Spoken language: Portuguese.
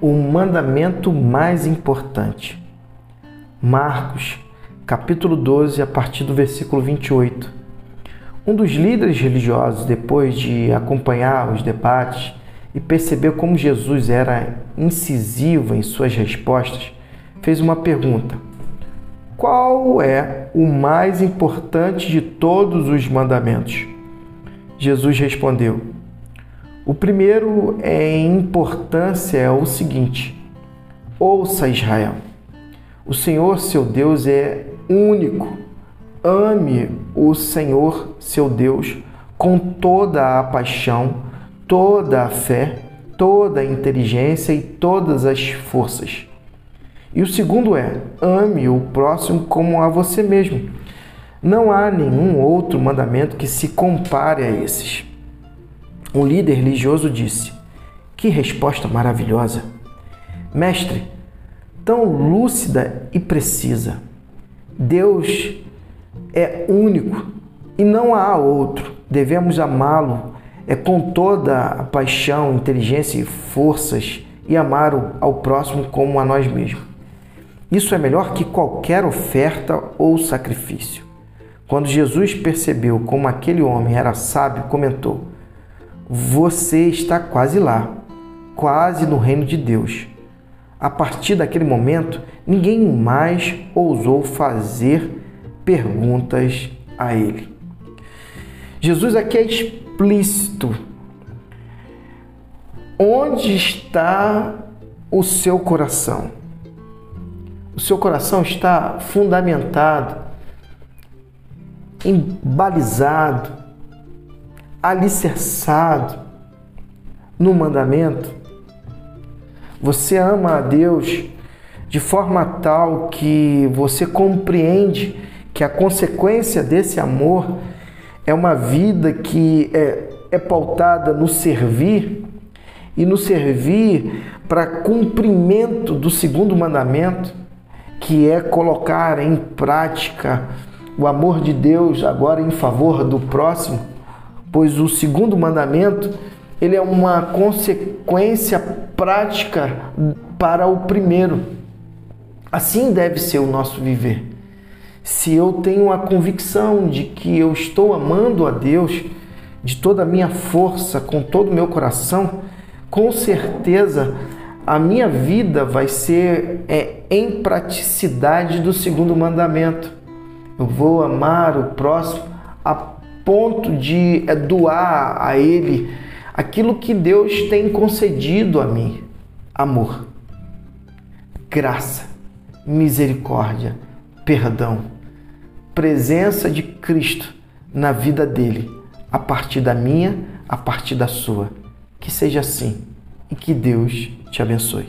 o mandamento mais importante. Marcos, capítulo 12, a partir do versículo 28. Um dos líderes religiosos, depois de acompanhar os debates e perceber como Jesus era incisivo em suas respostas, fez uma pergunta: Qual é o mais importante de todos os mandamentos? Jesus respondeu: O primeiro em importância é o seguinte: Ouça Israel. O Senhor, seu Deus, é único. Ame o Senhor, seu Deus, com toda a paixão, toda a fé, toda a inteligência e todas as forças. E o segundo é: ame o próximo como a você mesmo. Não há nenhum outro mandamento que se compare a esses. Um líder religioso disse: Que resposta maravilhosa! Mestre, tão lúcida e precisa. Deus é único e não há outro. Devemos amá-lo é com toda a paixão, inteligência e forças e amar ao próximo como a nós mesmos. Isso é melhor que qualquer oferta ou sacrifício. Quando Jesus percebeu como aquele homem era sábio, comentou: Você está quase lá, quase no reino de Deus. A partir daquele momento, ninguém mais ousou fazer perguntas a ele. Jesus aqui é explícito. Onde está o seu coração? O seu coração está fundamentado embalizado, alicerçado no mandamento, você ama a Deus de forma tal que você compreende que a consequência desse amor é uma vida que é, é pautada no servir e no servir para cumprimento do segundo mandamento, que é colocar em prática o amor de Deus agora em favor do próximo, pois o segundo mandamento ele é uma consequência prática para o primeiro. Assim deve ser o nosso viver. Se eu tenho a convicção de que eu estou amando a Deus de toda a minha força, com todo o meu coração, com certeza a minha vida vai ser é, em praticidade do segundo mandamento. Eu vou amar o próximo a ponto de é, doar a ele aquilo que Deus tem concedido a mim: amor, graça, misericórdia, perdão, presença de Cristo na vida dele, a partir da minha, a partir da sua. Que seja assim e que Deus te abençoe.